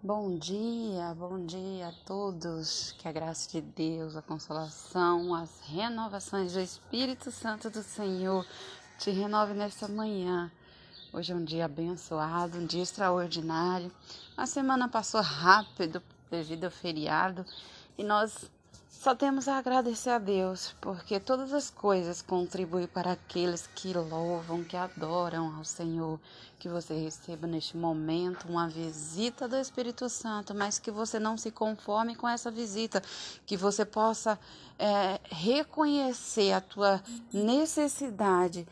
Bom dia, bom dia a todos. Que a graça de Deus, a consolação, as renovações do Espírito Santo do Senhor te renove nesta manhã. Hoje é um dia abençoado, um dia extraordinário. A semana passou rápido devido ao feriado e nós só temos a agradecer a Deus, porque todas as coisas contribuem para aqueles que louvam, que adoram ao Senhor. Que você receba neste momento uma visita do Espírito Santo, mas que você não se conforme com essa visita, que você possa é, reconhecer a tua necessidade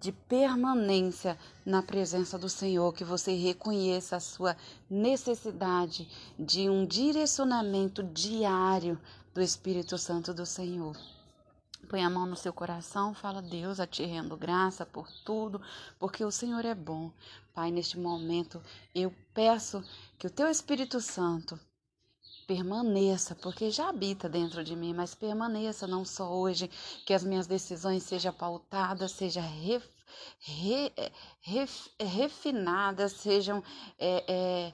de permanência na presença do Senhor, que você reconheça a sua necessidade de um direcionamento diário do Espírito Santo do Senhor. Põe a mão no seu coração, fala, Deus, a te rendo graça por tudo, porque o Senhor é bom. Pai, neste momento eu peço que o teu Espírito Santo permaneça, porque já habita dentro de mim, mas permaneça não só hoje, que as minhas decisões sejam pautadas, sejam re, re, re, refinadas, sejam. É, é,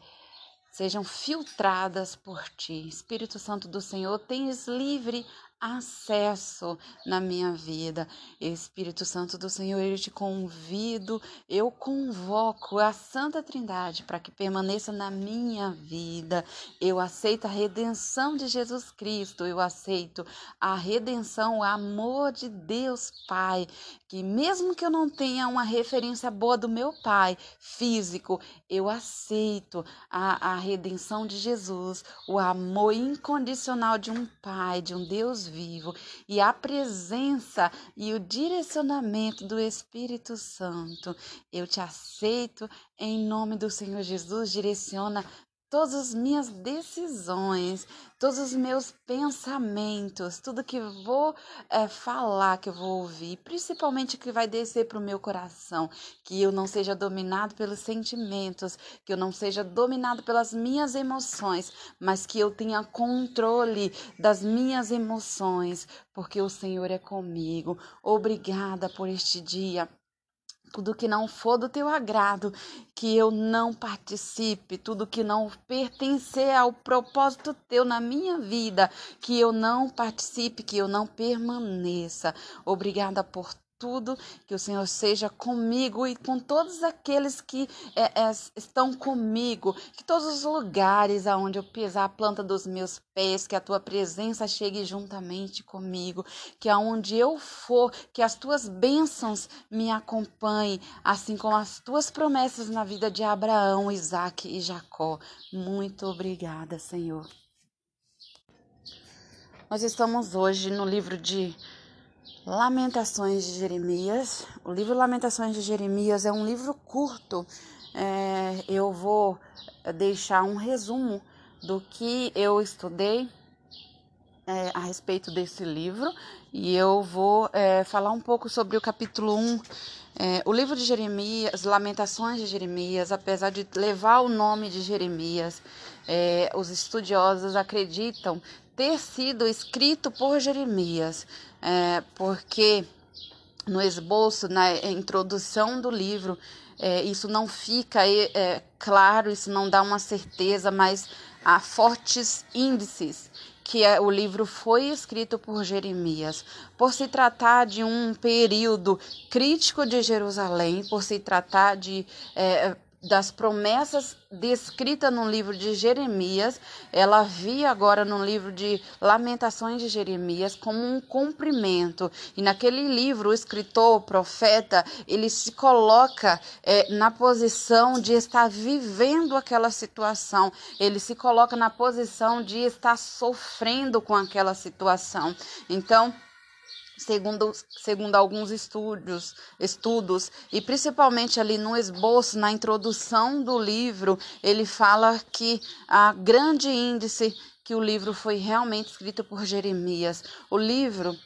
sejam filtradas por ti. Espírito Santo do Senhor, tens livre acesso na minha vida. Espírito Santo do Senhor, eu te convido, eu convoco a Santa Trindade para que permaneça na minha vida. Eu aceito a redenção de Jesus Cristo, eu aceito a redenção, o amor de Deus Pai, que mesmo que eu não tenha uma referência boa do meu Pai físico, eu aceito a, a redenção de Jesus, o amor incondicional de um Pai, de um Deus vivo e a presença e o direcionamento do Espírito Santo. Eu te aceito em nome do Senhor Jesus. Direciona todas as minhas decisões, todos os meus pensamentos, tudo que vou é, falar, que eu vou ouvir, principalmente que vai descer para o meu coração, que eu não seja dominado pelos sentimentos, que eu não seja dominado pelas minhas emoções, mas que eu tenha controle das minhas emoções, porque o Senhor é comigo. Obrigada por este dia tudo que não for do teu agrado, que eu não participe, tudo que não pertencer ao propósito teu na minha vida, que eu não participe, que eu não permaneça. Obrigada por tudo, que o Senhor seja comigo e com todos aqueles que é, é, estão comigo, que todos os lugares aonde eu pisar a planta dos meus pés, que a tua presença chegue juntamente comigo, que aonde eu for, que as tuas bênçãos me acompanhem, assim como as tuas promessas na vida de Abraão, Isaac e Jacó. Muito obrigada, Senhor. Nós estamos hoje no livro de Lamentações de Jeremias. O livro Lamentações de Jeremias é um livro curto. É, eu vou deixar um resumo do que eu estudei é, a respeito desse livro e eu vou é, falar um pouco sobre o capítulo 1. É, o livro de Jeremias, Lamentações de Jeremias, apesar de levar o nome de Jeremias, é, os estudiosos acreditam ter sido escrito por Jeremias, é, porque no esboço, na introdução do livro, é, isso não fica é, claro, isso não dá uma certeza, mas há fortes índices que é, o livro foi escrito por Jeremias, por se tratar de um período crítico de Jerusalém, por se tratar de é, das promessas descritas no livro de Jeremias, ela via agora no livro de Lamentações de Jeremias como um cumprimento. E naquele livro, o escritor, o profeta, ele se coloca é, na posição de estar vivendo aquela situação, ele se coloca na posição de estar sofrendo com aquela situação. Então, segundo, segundo alguns estudos, estudos, e principalmente ali no esboço, na introdução do livro, ele fala que a grande índice que o livro foi realmente escrito por Jeremias. O livro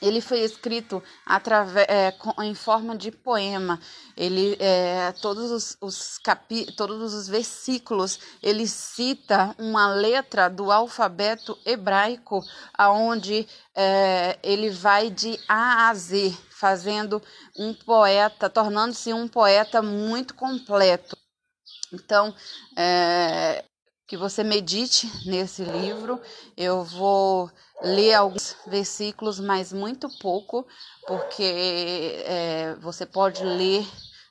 ele foi escrito através, é, em forma de poema. Ele, é, todos os, os capi, todos os versículos, ele cita uma letra do alfabeto hebraico, aonde é, ele vai de A a Z, fazendo um poeta, tornando-se um poeta muito completo. Então, é, que você medite nesse livro. Eu vou ler alguns versículos, mas muito pouco, porque é, você pode ler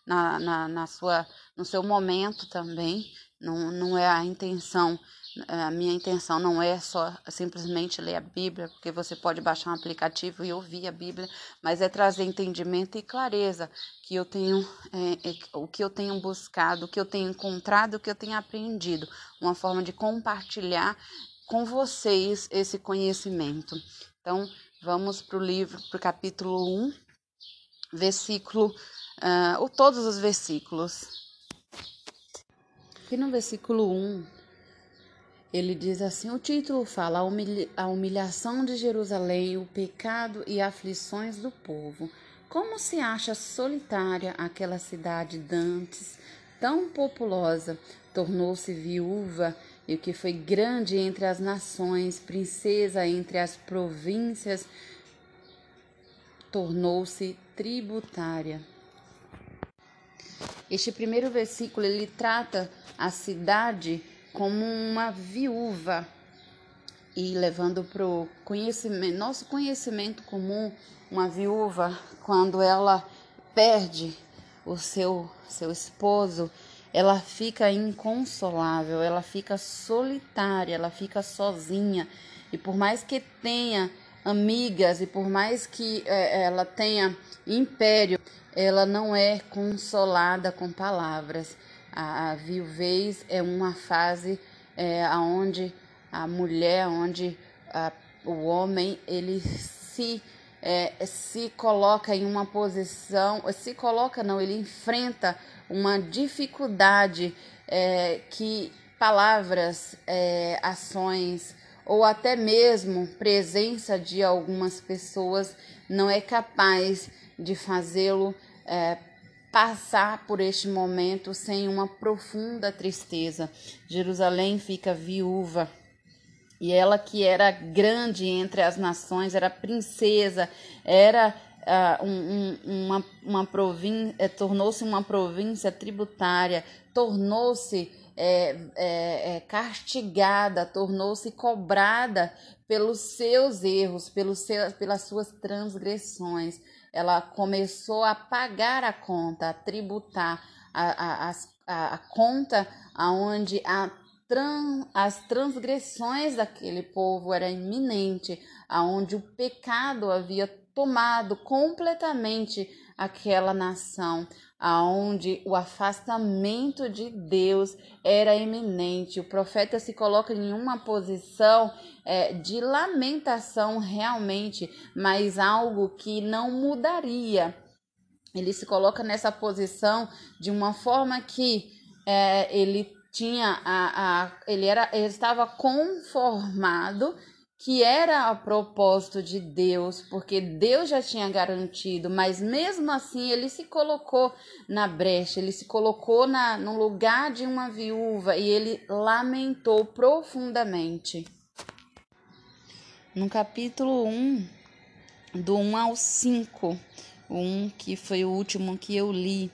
na, na, na, sua, no seu momento também. Não, não é a intenção a minha intenção não é só simplesmente ler a Bíblia, porque você pode baixar um aplicativo e ouvir a Bíblia, mas é trazer entendimento e clareza que eu tenho, é, é, o que eu tenho buscado, o que eu tenho encontrado, o que eu tenho aprendido, uma forma de compartilhar com vocês esse conhecimento. Então, vamos para o livro, para o capítulo 1, versículo, uh, ou todos os versículos. Aqui no versículo 1, ele diz assim: o título fala a humilhação de Jerusalém, o pecado e aflições do povo. Como se acha solitária aquela cidade dantes, tão populosa, tornou-se viúva, e o que foi grande entre as nações, princesa entre as províncias, tornou-se tributária. Este primeiro versículo ele trata a cidade como uma viúva e levando para o conhecimento, nosso conhecimento comum, uma viúva, quando ela perde o seu, seu esposo, ela fica inconsolável, ela fica solitária, ela fica sozinha. E por mais que tenha amigas e por mais que é, ela tenha império, ela não é consolada com palavras. A, a viuvez é uma fase é, onde a mulher, onde a, o homem, ele se é, se coloca em uma posição, se coloca não, ele enfrenta uma dificuldade é, que palavras, é, ações ou até mesmo presença de algumas pessoas não é capaz de fazê-lo é, passar por este momento sem uma profunda tristeza. Jerusalém fica viúva. E ela que era grande entre as nações, era princesa, era uh, um, um, uma, uma província, eh, tornou-se uma província tributária, tornou-se é, é, é, castigada, tornou-se cobrada pelos seus erros, pelos seus, pelas suas transgressões ela começou a pagar a conta, a tributar a, a, a, a conta aonde a tran, as transgressões daquele povo era iminente, aonde o pecado havia tomado completamente aquela nação, aonde o afastamento de Deus era iminente. O profeta se coloca em uma posição é, de lamentação realmente, mas algo que não mudaria. Ele se coloca nessa posição de uma forma que é, ele tinha a, a ele era ele estava conformado que era a propósito de Deus, porque Deus já tinha garantido, mas mesmo assim ele se colocou na brecha, ele se colocou na, no lugar de uma viúva e ele lamentou profundamente. No capítulo 1, do 1 ao 5, o 1 que foi o último que eu li,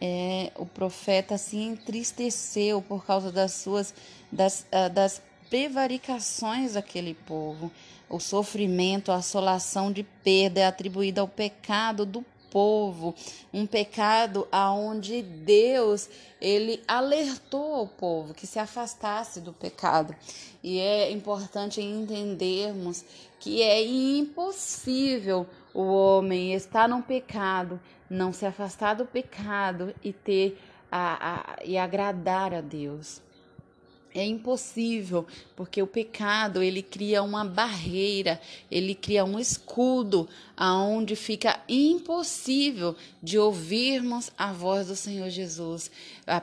é, o profeta se entristeceu por causa das suas das, uh, das prevaricações daquele povo. O sofrimento, a assolação de perda é atribuída ao pecado do povo, um pecado aonde Deus ele alertou o povo que se afastasse do pecado. E é importante entendermos que é impossível o homem estar no pecado, não se afastar do pecado e ter a, a, e agradar a Deus. É impossível, porque o pecado ele cria uma barreira, ele cria um escudo aonde fica impossível de ouvirmos a voz do Senhor Jesus.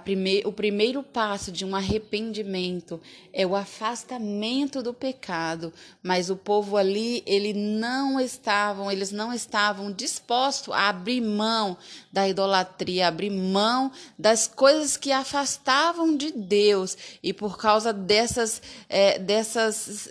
Prime o primeiro passo de um arrependimento é o afastamento do pecado, mas o povo ali, ele não estavam, eles não estavam dispostos a abrir mão da idolatria, abrir mão das coisas que afastavam de Deus, e por causa dessas, é, dessas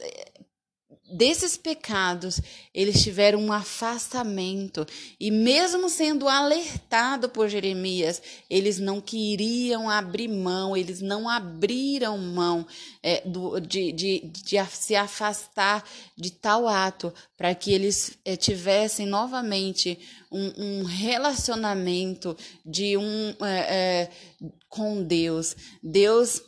desses pecados, eles tiveram um afastamento. E mesmo sendo alertado por Jeremias, eles não queriam abrir mão, eles não abriram mão é, do, de, de, de, se afastar de tal ato, para que eles é, tivessem novamente um, um, relacionamento de um é, é com Deus. Deus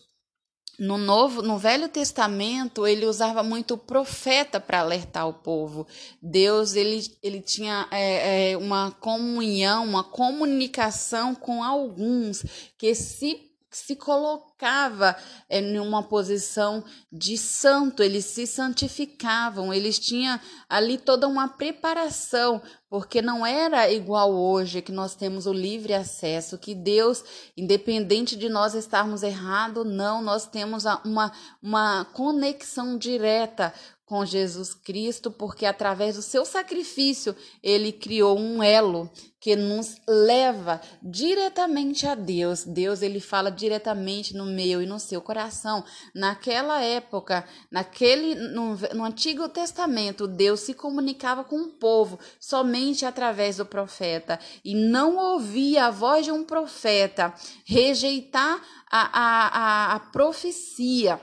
no novo, no Velho Testamento, ele usava muito o profeta para alertar o povo. Deus, ele, ele tinha é, é, uma comunhão, uma comunicação com alguns que se se colocava é, em uma posição de santo, eles se santificavam, eles tinham ali toda uma preparação, porque não era igual hoje que nós temos o livre acesso, que Deus, independente de nós estarmos errados, não, nós temos uma, uma conexão direta com Jesus Cristo, porque através do seu sacrifício ele criou um elo que nos leva diretamente a Deus. Deus ele fala diretamente no meu e no seu coração. Naquela época, naquele no, no Antigo Testamento, Deus se comunicava com o povo somente através do profeta e não ouvia a voz de um profeta rejeitar a, a, a, a profecia.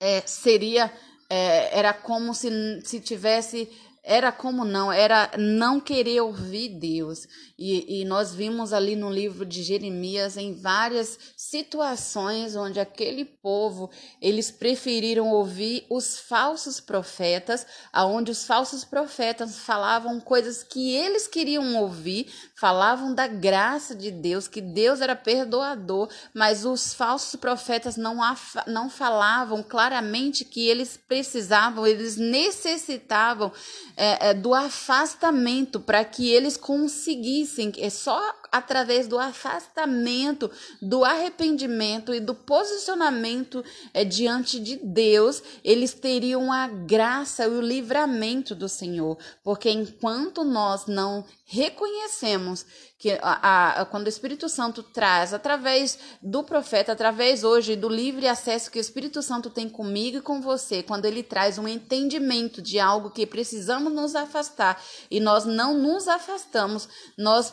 É, seria é, era como se, se tivesse era como não, era não querer ouvir Deus. E, e, nós vimos ali no livro de Jeremias em várias situações onde aquele povo eles preferiram ouvir os falsos profetas, aonde os falsos profetas falavam coisas que eles queriam ouvir, falavam da graça de Deus, que Deus era perdoador, mas os falsos profetas não, não falavam claramente que eles precisavam, eles necessitavam é, é, do afastamento para que eles conseguissem, é só através do afastamento, do arrependimento e do posicionamento é, diante de Deus, eles teriam a graça e o livramento do Senhor, porque enquanto nós não reconhecemos que a, a, quando o Espírito Santo traz através do profeta, através hoje do livre acesso que o Espírito Santo tem comigo e com você, quando ele traz um entendimento de algo que precisamos nos afastar e nós não nos afastamos, nós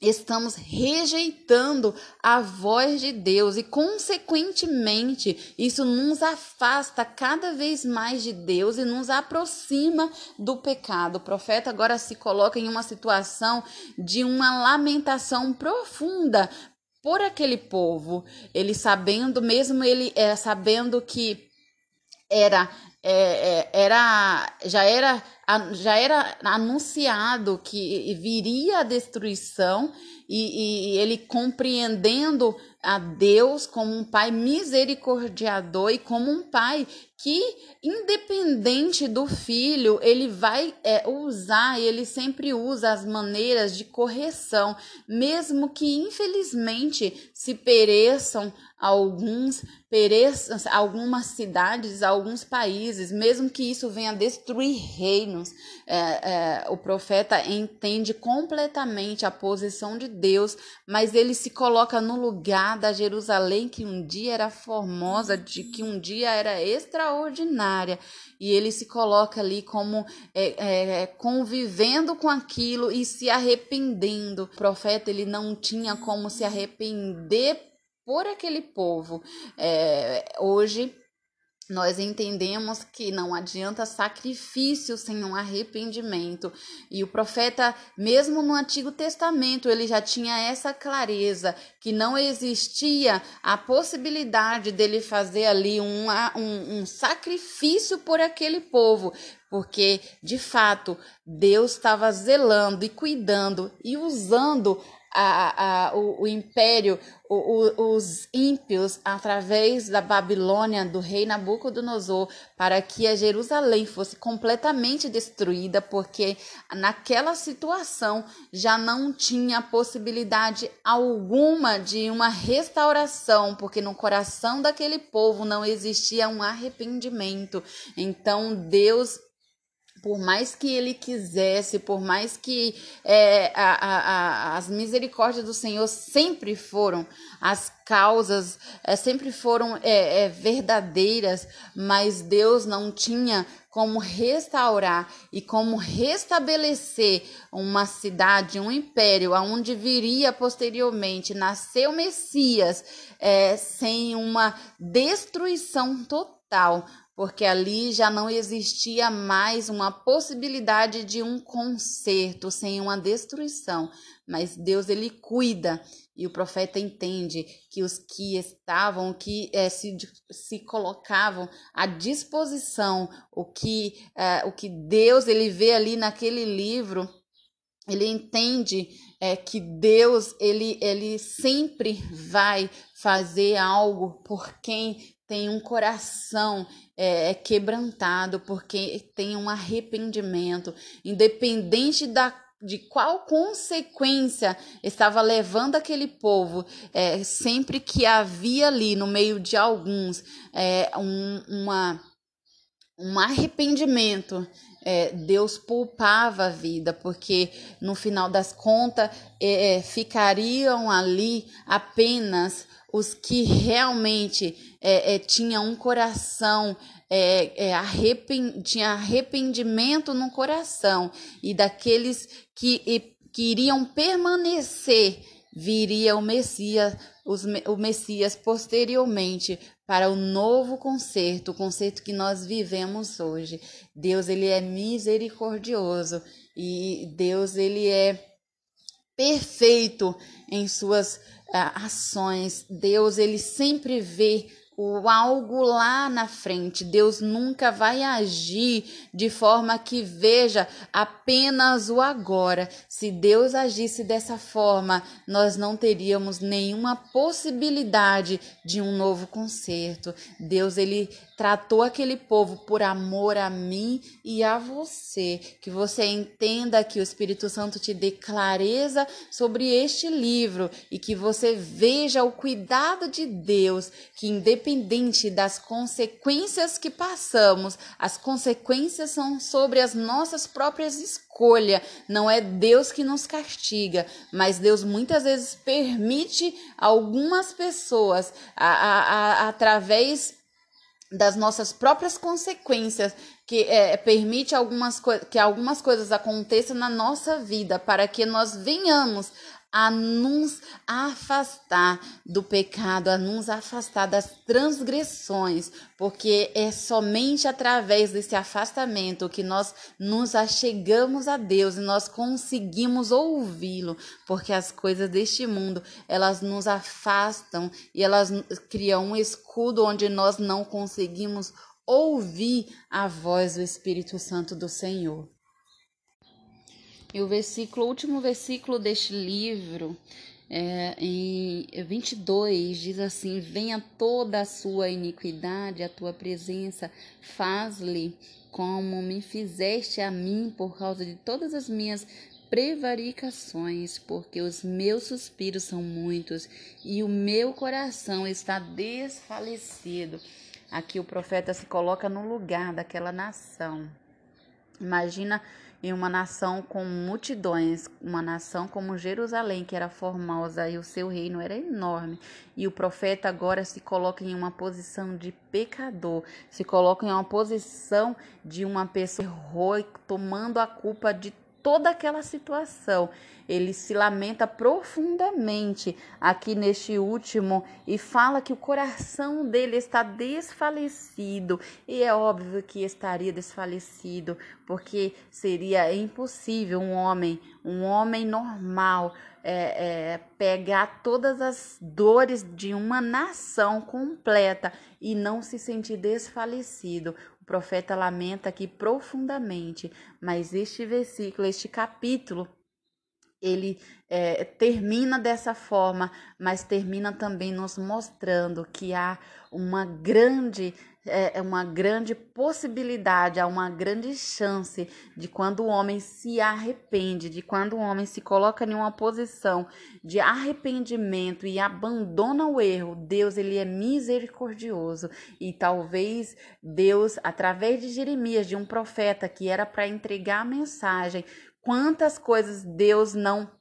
estamos rejeitando a voz de Deus e, consequentemente, isso nos afasta cada vez mais de Deus e nos aproxima do pecado. O profeta agora se coloca em uma situação de uma lamentação profunda por aquele povo. Ele sabendo, mesmo ele é, sabendo que era é, é, era já era já era anunciado que viria a destruição e, e, ele compreendendo a Deus como um pai misericordiador e como um pai que independente do filho ele vai é, usar ele sempre usa as maneiras de correção mesmo que infelizmente se pereçam alguns pereçam algumas cidades, alguns países, mesmo que isso venha destruir reinos, é, é, o profeta entende completamente a posição de Deus, mas ele se coloca no lugar da Jerusalém que um dia era formosa, de que um dia era extraordinária, e ele se coloca ali como é, é convivendo com aquilo e se arrependendo. O profeta ele não tinha como se arrepender por aquele povo. É, hoje nós entendemos que não adianta sacrifício sem um arrependimento. E o profeta, mesmo no Antigo Testamento, ele já tinha essa clareza que não existia a possibilidade dele fazer ali um, um, um sacrifício por aquele povo, porque de fato Deus estava zelando e cuidando e usando a, a, o, o império, o, o, os ímpios, através da Babilônia, do rei Nabucodonosor, para que a Jerusalém fosse completamente destruída, porque naquela situação já não tinha possibilidade alguma de uma restauração, porque no coração daquele povo não existia um arrependimento. Então Deus por mais que ele quisesse, por mais que é, a, a, a, as misericórdias do Senhor sempre foram, as causas é, sempre foram é, é verdadeiras, mas Deus não tinha como restaurar e como restabelecer uma cidade, um império, aonde viria posteriormente nascer o Messias, é, sem uma destruição total porque ali já não existia mais uma possibilidade de um conserto sem uma destruição, mas Deus ele cuida e o profeta entende que os que estavam, que é, se, se colocavam à disposição, o que, é, o que Deus ele vê ali naquele livro, ele entende é, que Deus ele, ele sempre vai fazer algo por quem tem um coração é, é, quebrantado, porque tem um arrependimento, independente da de qual consequência estava levando aquele povo, é, sempre que havia ali no meio de alguns é, um, uma, um arrependimento, é, Deus poupava a vida, porque no final das contas é, é ficariam ali apenas os que realmente é, é, tinham um coração, é, é, tinha arrependimento no coração, e daqueles que, que iriam permanecer, viria o Messias, os, o Messias posteriormente para o novo concerto, o concerto que nós vivemos hoje. Deus ele é misericordioso e Deus ele é perfeito em suas ações. Deus, ele sempre vê o algo lá na frente. Deus nunca vai agir de forma que veja apenas o agora. Se Deus agisse dessa forma, nós não teríamos nenhuma possibilidade de um novo concerto. Deus ele tratou aquele povo por amor a mim e a você. Que você entenda que o Espírito Santo te dê clareza sobre este livro e que você veja o cuidado de Deus, que independente das consequências que passamos, as consequências são sobre as nossas próprias escolhas. Não é Deus que nos castiga, mas Deus muitas vezes permite algumas pessoas a, a, a, através das nossas próprias consequências que é, permite algumas que algumas coisas aconteçam na nossa vida para que nós venhamos a nos afastar do pecado, a nos afastar das transgressões, porque é somente através desse afastamento que nós nos achegamos a Deus e nós conseguimos ouvi-lo, porque as coisas deste mundo, elas nos afastam e elas criam um escudo onde nós não conseguimos ouvir a voz do Espírito Santo do Senhor. E o versículo, o último versículo deste livro, é, em 22, diz assim: Venha toda a sua iniquidade, a tua presença, faz-lhe como me fizeste a mim por causa de todas as minhas prevaricações, porque os meus suspiros são muitos e o meu coração está desfalecido. Aqui o profeta se coloca no lugar daquela nação. Imagina em uma nação com multidões, uma nação como Jerusalém, que era formosa e o seu reino era enorme. E o profeta agora se coloca em uma posição de pecador, se coloca em uma posição de uma pessoa heróica, tomando a culpa de toda aquela situação. Ele se lamenta profundamente aqui neste último e fala que o coração dele está desfalecido. E é óbvio que estaria desfalecido, porque seria impossível um homem, um homem normal, é, é, pegar todas as dores de uma nação completa e não se sentir desfalecido profeta lamenta aqui profundamente, mas este versículo, este capítulo, ele é, termina dessa forma, mas termina também nos mostrando que há uma grande é, é uma grande possibilidade, há uma grande chance de quando o homem se arrepende, de quando o homem se coloca em uma posição de arrependimento e abandona o erro, Deus ele é misericordioso. E talvez Deus através de Jeremias, de um profeta que era para entregar a mensagem, quantas coisas Deus não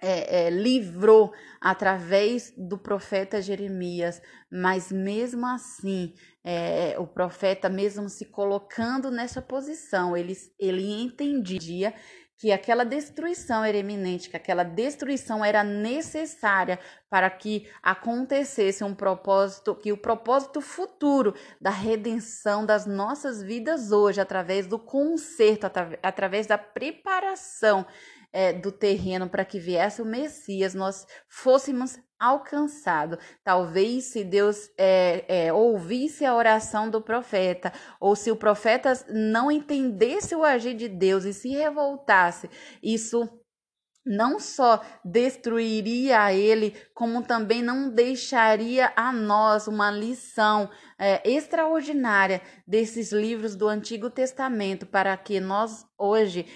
é, é, livrou através do profeta Jeremias, mas mesmo assim, é, o profeta, mesmo se colocando nessa posição, ele, ele entendia que aquela destruição era eminente, que aquela destruição era necessária para que acontecesse um propósito, que o propósito futuro da redenção das nossas vidas hoje, através do conserto, através da preparação é, do terreno para que viesse o Messias, nós fôssemos alcançados. Talvez se Deus é, é, ouvisse a oração do profeta, ou se o profeta não entendesse o agir de Deus e se revoltasse, isso não só destruiria a ele, como também não deixaria a nós uma lição é, extraordinária desses livros do Antigo Testamento, para que nós hoje,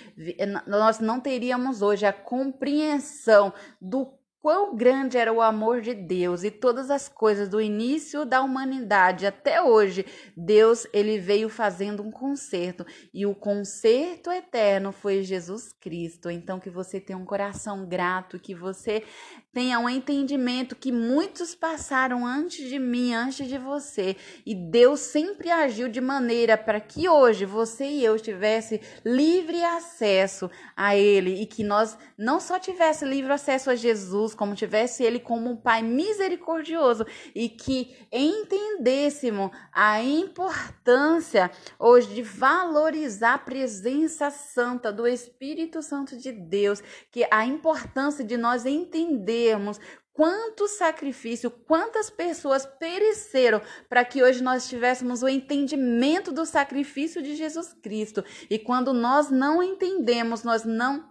nós não teríamos hoje a compreensão do Quão grande era o amor de Deus e todas as coisas do início da humanidade até hoje, Deus ele veio fazendo um conserto e o conserto eterno foi Jesus Cristo. Então que você tenha um coração grato, que você tenha um entendimento que muitos passaram antes de mim, antes de você, e Deus sempre agiu de maneira para que hoje você e eu tivesse livre acesso a ele e que nós não só tivesse livre acesso a Jesus, Jesus, como tivesse ele como um pai misericordioso e que entendêssemos a importância hoje de valorizar a presença santa do Espírito Santo de Deus, que a importância de nós entendermos quanto sacrifício, quantas pessoas pereceram para que hoje nós tivéssemos o entendimento do sacrifício de Jesus Cristo. E quando nós não entendemos, nós não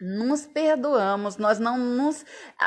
nos perdoamos, nós não nos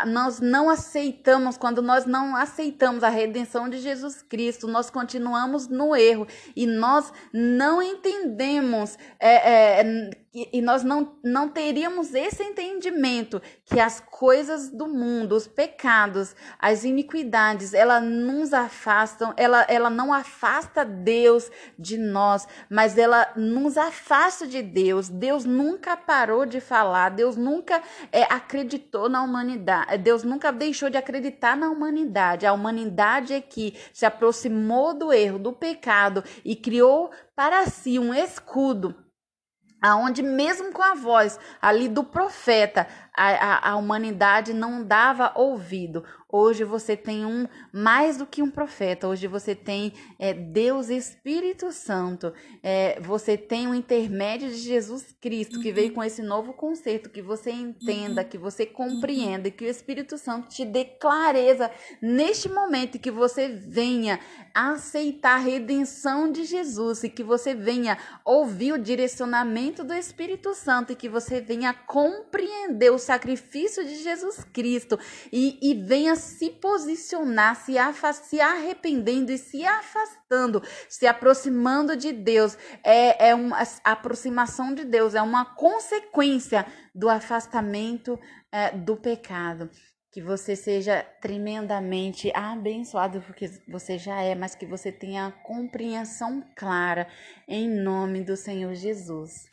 nós não aceitamos quando nós não aceitamos a redenção de Jesus Cristo, nós continuamos no erro. E nós não entendemos é, é, e, nós não, não teríamos esse entendimento que as coisas do mundo, os pecados, as iniquidades, ela nos afastam, ela, ela não afasta Deus de nós, mas ela nos afasta de Deus. Deus nunca parou de falar, Deus nunca é, acreditou na humanidade, Deus nunca deixou de acreditar na humanidade. A humanidade é que se aproximou do erro, do pecado e criou para si um escudo aonde mesmo com a voz ali do profeta, a, a, a, humanidade não dava ouvido. Hoje você tem um mais do que um profeta. Hoje você tem é, Deus Espírito Santo. É, você tem o um intermédio de Jesus Cristo que veio com esse novo conceito. Que você entenda, que você compreenda, que o Espírito Santo te dê clareza neste momento que você venha aceitar a redenção de Jesus e que você venha ouvir o direcionamento do Espírito Santo e que você venha compreender o sacrifício de Jesus Cristo e, e venha se posicionar, se, se arrependendo e se afastando, se aproximando de Deus. É, é uma aproximação de Deus, é uma consequência do afastamento é, do pecado. Que você seja tremendamente abençoado, porque você já é, mas que você tenha compreensão clara, em nome do Senhor Jesus.